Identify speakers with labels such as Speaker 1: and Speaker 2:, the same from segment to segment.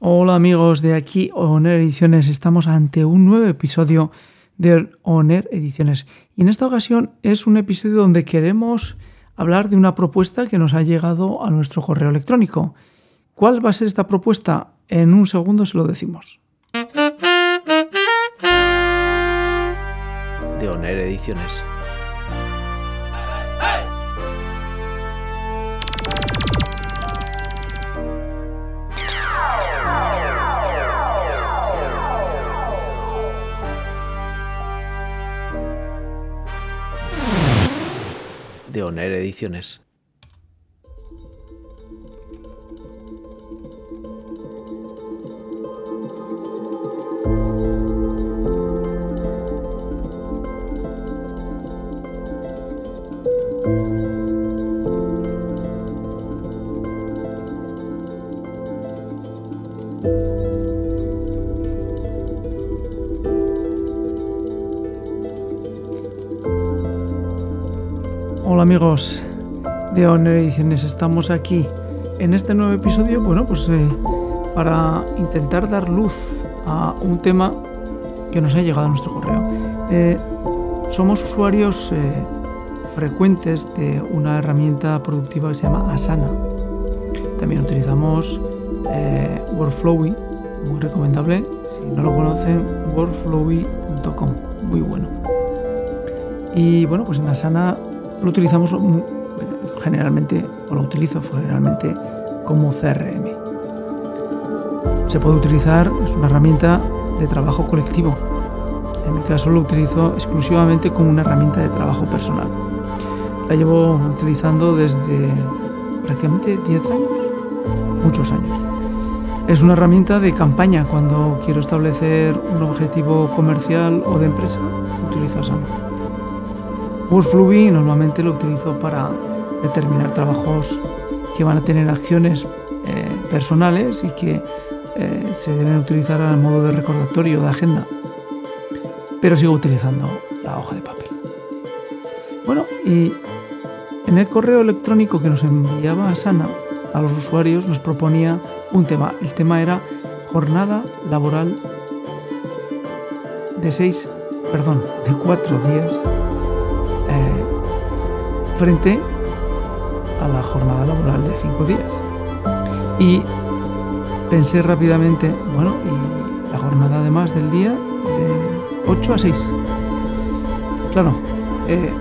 Speaker 1: Hola amigos de aquí Oner Ediciones, estamos ante un nuevo episodio de Oner Ediciones y en esta ocasión es un episodio donde queremos hablar de una propuesta que nos ha llegado a nuestro correo electrónico. ¿Cuál va a ser esta propuesta? En un segundo se lo decimos.
Speaker 2: De Oner Ediciones. De Oner Ediciones.
Speaker 1: Hola amigos de Honor Ediciones, estamos aquí en este nuevo episodio, bueno, pues eh, para intentar dar luz a un tema que nos ha llegado a nuestro correo. Eh, somos usuarios eh, frecuentes de una herramienta productiva que se llama Asana. También utilizamos Workflowy, muy recomendable. Si no lo conocen, workflowy.com, muy bueno. Y bueno, pues en Asana lo utilizamos generalmente, o lo utilizo generalmente como CRM. Se puede utilizar, es una herramienta de trabajo colectivo. En mi caso lo utilizo exclusivamente como una herramienta de trabajo personal. La llevo utilizando desde prácticamente 10 años, muchos años. Es una herramienta de campaña cuando quiero establecer un objetivo comercial o de empresa, utilizo Asana. Workflowy normalmente lo utilizo para determinar trabajos que van a tener acciones eh, personales y que eh, se deben utilizar al modo de recordatorio de agenda. Pero sigo utilizando la hoja de papel. Bueno, y en el correo electrónico que nos enviaba Sana a los usuarios nos proponía un tema. El tema era jornada laboral de seis, perdón, de cuatro días frente a la jornada laboral de cinco días. Y pensé rápidamente, bueno, y la jornada además del día de 8 a 6. Claro, eh,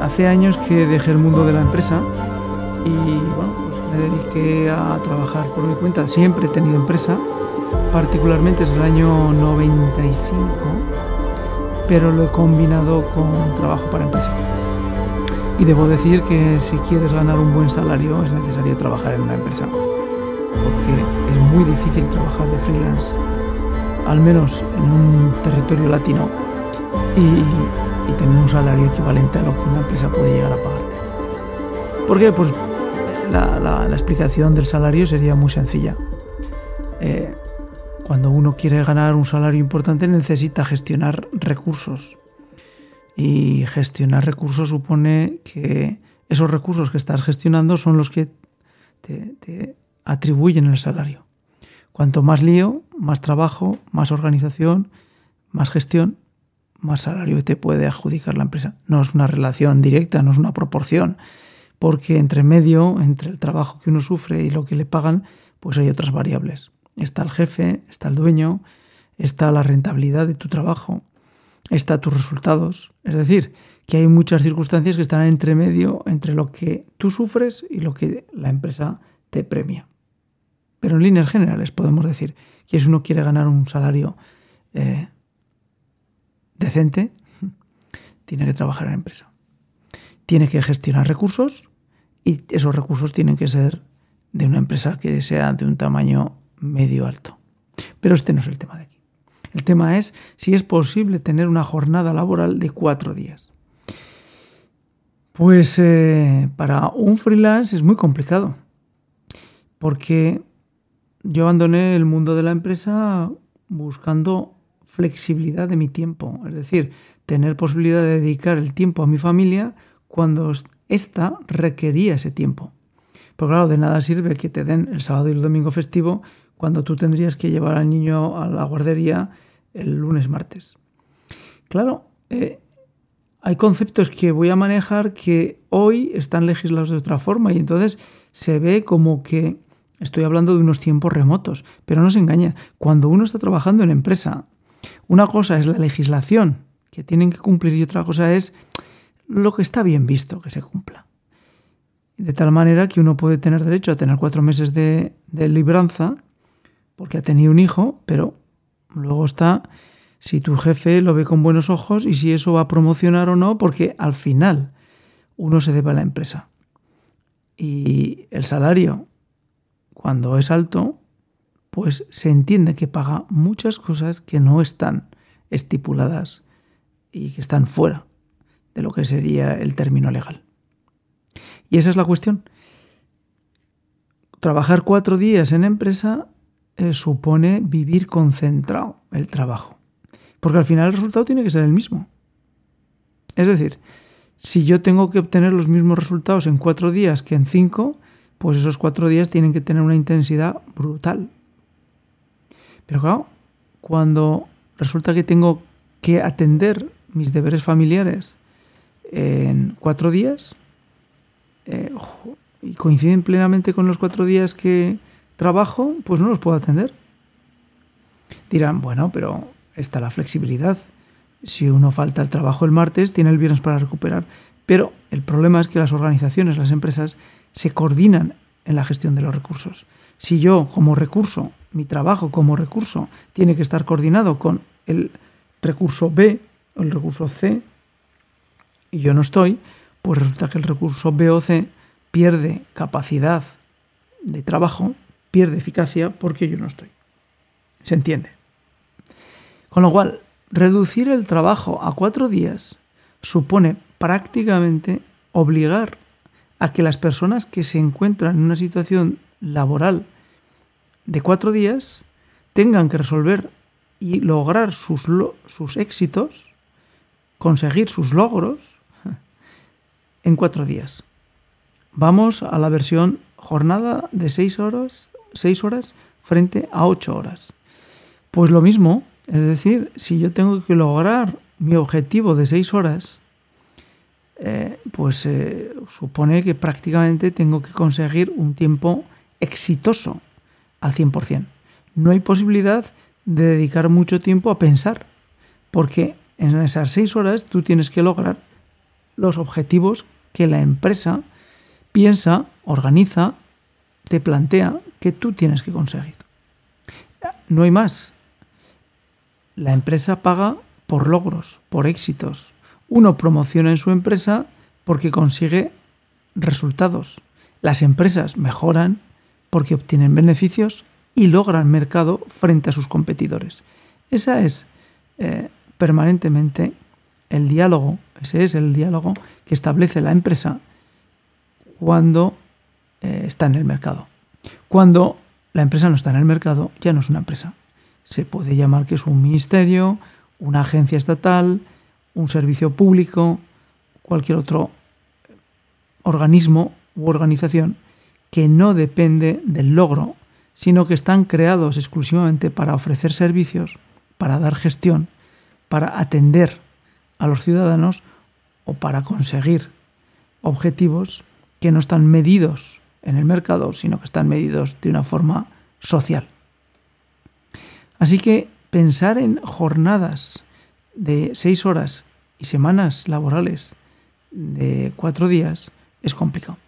Speaker 1: hace años que dejé el mundo de la empresa y bueno, pues me dediqué a trabajar por mi cuenta. Siempre he tenido empresa, particularmente desde el año 95, pero lo he combinado con trabajo para empresa. Y debo decir que si quieres ganar un buen salario es necesario trabajar en una empresa, porque es muy difícil trabajar de freelance, al menos en un territorio latino, y, tener un salario equivalente a lo que una empresa puede llegar a pagarte. ¿Por qué? Pues la, explicación del salario sería muy sencilla. Eh, cuando uno quiere ganar un salario importante necesita gestionar recursos y gestionar recursos supone que esos recursos que estás gestionando son los que te, atribuyen el salario. Cuanto más lío, más trabajo, más organización, más gestión, más salario te puede adjudicar la empresa. No es una relación directa, no es una proporción, porque entre medio, entre el trabajo que uno sufre y lo que le pagan, pues hay otras variables. Está el jefe, está el dueño, está la rentabilidad de tu trabajo, está tus resultados. Es decir, que hay muchas circunstancias que están entre medio entre lo que tú sufres y lo que la empresa te premia. Pero en líneas generales podemos decir que si uno quiere ganar un salario eh, decente, tiene que trabajar en la empresa. Tiene que gestionar recursos y esos recursos tienen que ser de una empresa que sea de un tamaño medio alto. Pero este no es el tema de aquí. El tema es si es posible tener una jornada laboral de cuatro días. Pues eh, para un freelance es muy complicado, porque yo abandoné el mundo de la empresa buscando flexibilidad de mi tiempo, es decir, tener posibilidad de dedicar el tiempo a mi familia cuando ésta requería ese tiempo. Pero claro, de nada sirve que te den el sábado y el domingo festivo cuando tú tendrías que llevar al niño a la guardería el lunes, martes. Claro, eh, hay conceptos que voy a manejar que hoy están legislados de otra forma y entonces se ve como que estoy hablando de unos tiempos remotos. Pero no se engaña, cuando uno está trabajando en empresa, una cosa es la legislación que tienen que cumplir y otra cosa es lo que está bien visto que se cumpla. De tal manera que uno puede tener derecho a tener cuatro meses de libranza porque ha tenido un hijo, pero luego está si tu jefe lo ve con buenos ojos y si eso va a promocionar o no, porque al final uno se debe a la empresa. Y el salario, cuando es alto, pues se entiende que paga muchas cosas que no están estipuladas y que están fuera de lo que sería el término legal. Y esa es la cuestión. Trabajar cuatro días en empresa eh, supone vivir concentrado el trabajo. Porque al final el resultado tiene que ser el mismo. Es decir, si yo tengo que obtener los mismos resultados en cuatro días que en cinco, pues esos cuatro días tienen que tener una intensidad brutal. Pero claro, cuando resulta que tengo que atender mis deberes familiares en cuatro días, eh, y coinciden plenamente con los cuatro días que trabajo, pues no los puedo atender. Dirán, bueno, pero está la flexibilidad. Si uno falta al trabajo el martes, tiene el viernes para recuperar. Pero el problema es que las organizaciones, las empresas, se coordinan en la gestión de los recursos. Si yo, como recurso, mi trabajo como recurso, tiene que estar coordinado con el recurso B o el recurso C, y yo no estoy, pues resulta que el recurso B o C pierde capacidad de trabajo, pierde eficacia porque yo no estoy. ¿Se entiende? Con lo cual, reducir el trabajo a cuatro días supone prácticamente obligar a que las personas que se encuentran en una situación laboral de cuatro días tengan que resolver y lograr sus, sus éxitos, conseguir sus logros en cuatro días. Vamos a la versión jornada de seis horas, seis horas frente a ocho horas. Pues lo mismo, es decir, si yo tengo que lograr mi objetivo de seis horas, eh, pues eh, supone que prácticamente tengo que conseguir un tiempo exitoso al 100%. No hay posibilidad de dedicar mucho tiempo a pensar, porque en esas seis horas tú tienes que lograr los objetivos que la empresa piensa, organiza, te plantea que tú tienes que conseguir. No hay más la empresa paga por logros, por éxitos. Uno promociona en su empresa porque consigue resultados. Las empresas mejoran porque obtienen beneficios y logran mercado frente a sus competidores. Ese es eh, permanentemente el diálogo, ese es el diálogo que establece la empresa cuando eh, está en el mercado. Cuando la empresa no está en el mercado, ya no es una empresa, se puede llamar que es un ministerio, una agencia estatal, un servicio público, cualquier otro organismo u organización que no depende del logro, sino que están creados exclusivamente para ofrecer servicios, para dar gestión, para atender a los ciudadanos o para conseguir objetivos que no están medidos en el mercado, sino que están medidos de una forma social. Así que pensar en jornadas de seis horas y semanas laborales de cuatro días es complicado.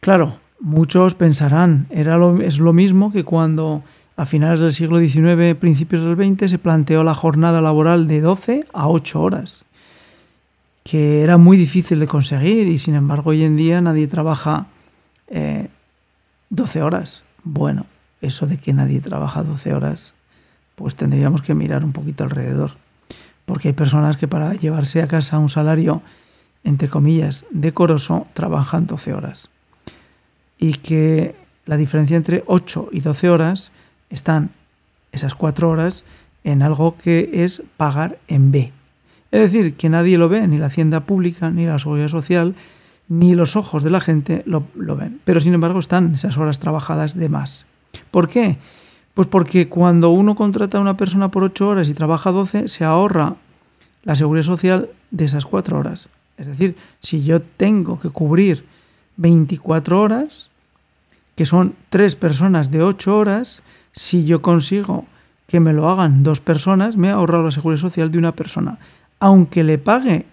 Speaker 1: Claro, muchos pensarán, era es lo mismo que cuando a finales del siglo XIX, principios del XX, se planteó la jornada laboral de 12 a 8 horas, que era muy difícil de conseguir y sin embargo hoy en día nadie trabaja 12 eh, horas. Bueno, eso de que nadie trabaja 12 horas pues tendríamos que mirar un poquito alrededor. Porque hay personas que para llevarse a casa un salario, entre comillas, decoroso, trabajan 12 horas. Y que la diferencia entre 8 y 12 horas están esas 4 horas en algo que es pagar en B. Es decir, que nadie lo ve, ni la hacienda pública, ni la seguridad social, ni los ojos de la gente lo, lo ven. Pero sin embargo están esas horas trabajadas de más. ¿Por qué? Pues porque cuando uno contrata a una persona por 8 horas y trabaja 12, se ahorra la seguridad social de esas 4 horas. Es decir, si yo tengo que cubrir 24 horas, que son 3 personas de 8 horas, si yo consigo que me lo hagan dos personas, me he ahorrado la seguridad social de una persona. Aunque le pague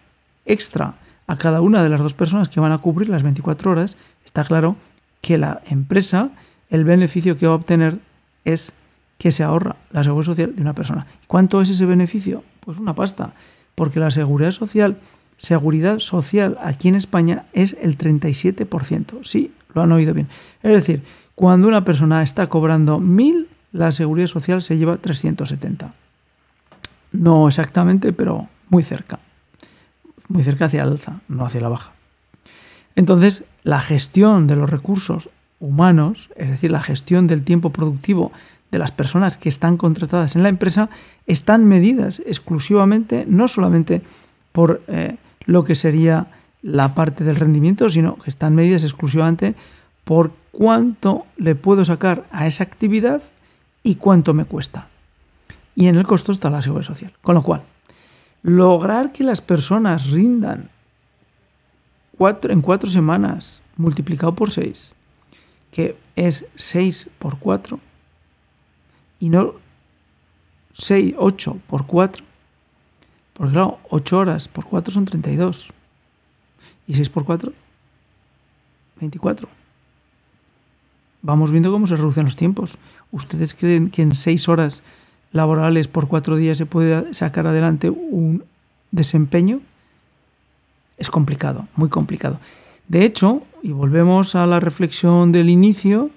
Speaker 1: extra a cada una de las dos personas que van a cubrir las 24 horas, está claro que la empresa, el beneficio que va a obtener es que se ahorra la seguridad social de una persona. ¿Cuánto es ese beneficio? Pues una pasta, porque la seguridad social, seguridad social aquí en España es el 37%. Sí, lo han oído bien. Es decir, cuando una persona está cobrando 1.000, la seguridad social se lleva 370. No exactamente, pero muy cerca. Muy cerca hacia la alza, no hacia la baja. Entonces, la gestión de los recursos humanos, es decir, la gestión del tiempo productivo de las personas que están contratadas en la empresa, están medidas exclusivamente, no solamente por eh, lo que sería la parte del rendimiento, sino que están medidas exclusivamente por cuánto le puedo sacar a esa actividad y cuánto me cuesta. Y en el costo está la seguridad social. Con lo cual, lograr que las personas rindan cuatro, en cuatro semanas multiplicado por seis que es 6 por 4, y no 6, 8 por 4, porque claro, 8 horas por 4 son 32, y 6 por 4, 24. Vamos viendo cómo se reducen los tiempos. ¿Ustedes creen que en 6 horas laborales por 4 días se puede sacar adelante un desempeño? Es complicado, muy complicado. De hecho, y volvemos a la reflexión del inicio,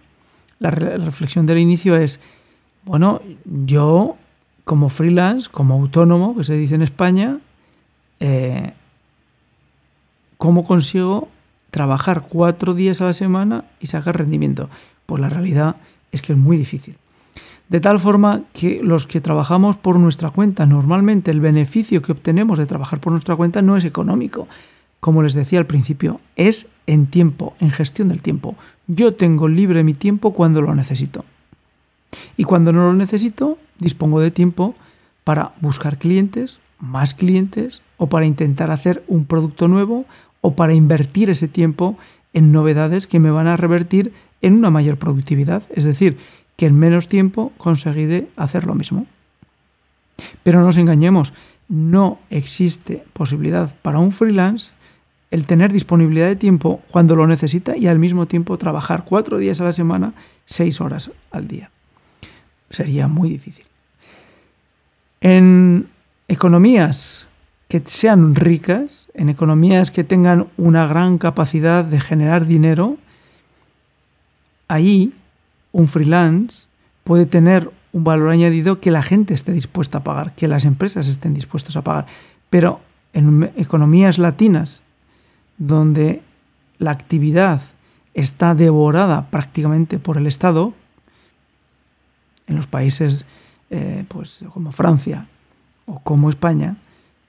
Speaker 1: la, reflexión del inicio es, bueno, yo como freelance, como autónomo, que se dice en España, eh, ¿cómo consigo trabajar cuatro días a la semana y sacar rendimiento? Pues la realidad es que es muy difícil. De tal forma que los que trabajamos por nuestra cuenta, normalmente el beneficio que obtenemos de trabajar por nuestra cuenta no es económico, como les decía al principio, es en tiempo, en gestión del tiempo. Yo tengo libre mi tiempo cuando lo necesito. Y cuando no lo necesito, dispongo de tiempo para buscar clientes, más clientes, o para intentar hacer un producto nuevo, o para invertir ese tiempo en novedades que me van a revertir en una mayor productividad. Es decir, que en menos tiempo conseguiré hacer lo mismo. Pero no nos engañemos, no existe posibilidad para un freelance el tener disponibilidad de tiempo cuando lo necesita y al mismo tiempo trabajar cuatro días a la semana, seis horas al día. Sería muy difícil. En economías que sean ricas, en economías que tengan una gran capacidad de generar dinero, ahí un freelance puede tener un valor añadido que la gente esté dispuesta a pagar, que las empresas estén dispuestas a pagar. Pero en economías latinas donde la actividad está devorada prácticamente por el Estado, en los países eh, pues, como Francia o como España,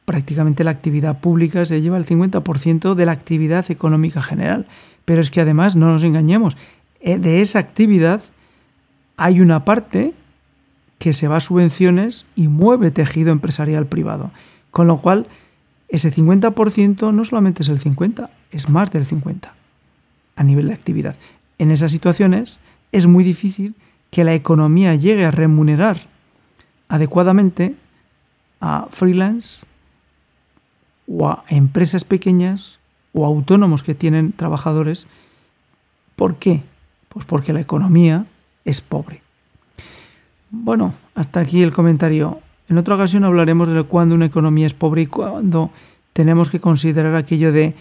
Speaker 1: prácticamente la actividad pública se lleva el 50% de la actividad económica general. Pero es que además, no nos engañemos, eh, de esa actividad hay una parte que se va a subvenciones y mueve tejido empresarial privado. Con lo cual, ese 50% no solamente es el 50, es más del 50 a nivel de actividad. En esas situaciones es muy difícil que la economía llegue a remunerar adecuadamente a freelance o a empresas pequeñas o autónomos que tienen trabajadores. ¿Por qué? Pues porque la economía es pobre. Bueno, hasta aquí el comentario en otra ocasión hablaremos de cuándo una economía es pobre y cuándo tenemos que considerar aquello de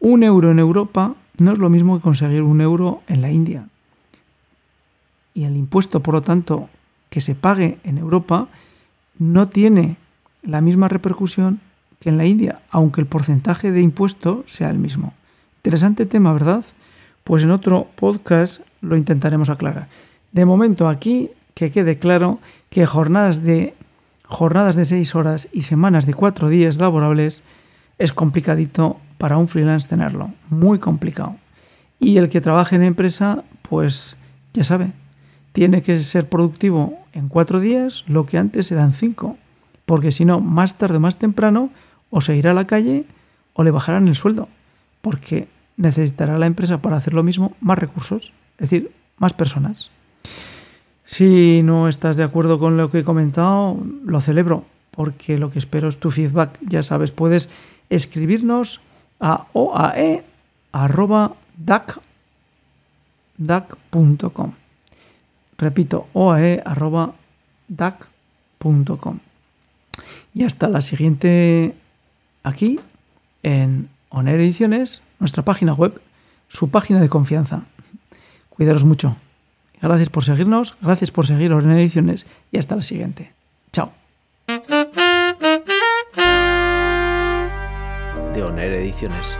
Speaker 1: un euro en Europa no es lo mismo que conseguir un euro en la India. Y el impuesto, por lo tanto, que se pague en Europa no tiene la misma repercusión que en la India, aunque el porcentaje de impuesto sea el mismo. Interesante tema, ¿verdad? Pues en otro podcast lo intentaremos aclarar. De momento aquí que quede claro que jornadas de jornadas de seis horas y semanas de cuatro días laborables es complicadito para un freelance tenerlo, muy complicado. Y el que trabaje en empresa, pues ya sabe, tiene que ser productivo en cuatro días lo que antes eran cinco, porque si no, más tarde o más temprano, o se irá a la calle o le bajarán el sueldo, porque necesitará la empresa para hacer lo mismo más recursos, es decir, más personas. Si no estás de acuerdo con lo que he comentado, lo celebro, porque lo que espero es tu feedback. Ya sabes, puedes escribirnos a oae.dac.com. Repito, oae.dac.com. Y hasta la siguiente aquí en Oner Ediciones, nuestra página web, su página de confianza. Cuidaros mucho. Gracias por seguirnos, gracias por seguir Oner Ediciones y hasta la siguiente. Chao.
Speaker 2: De Oner Ediciones.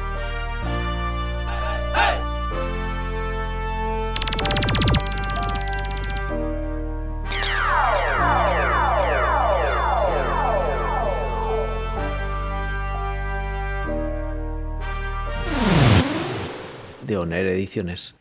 Speaker 2: de Oner Ediciones.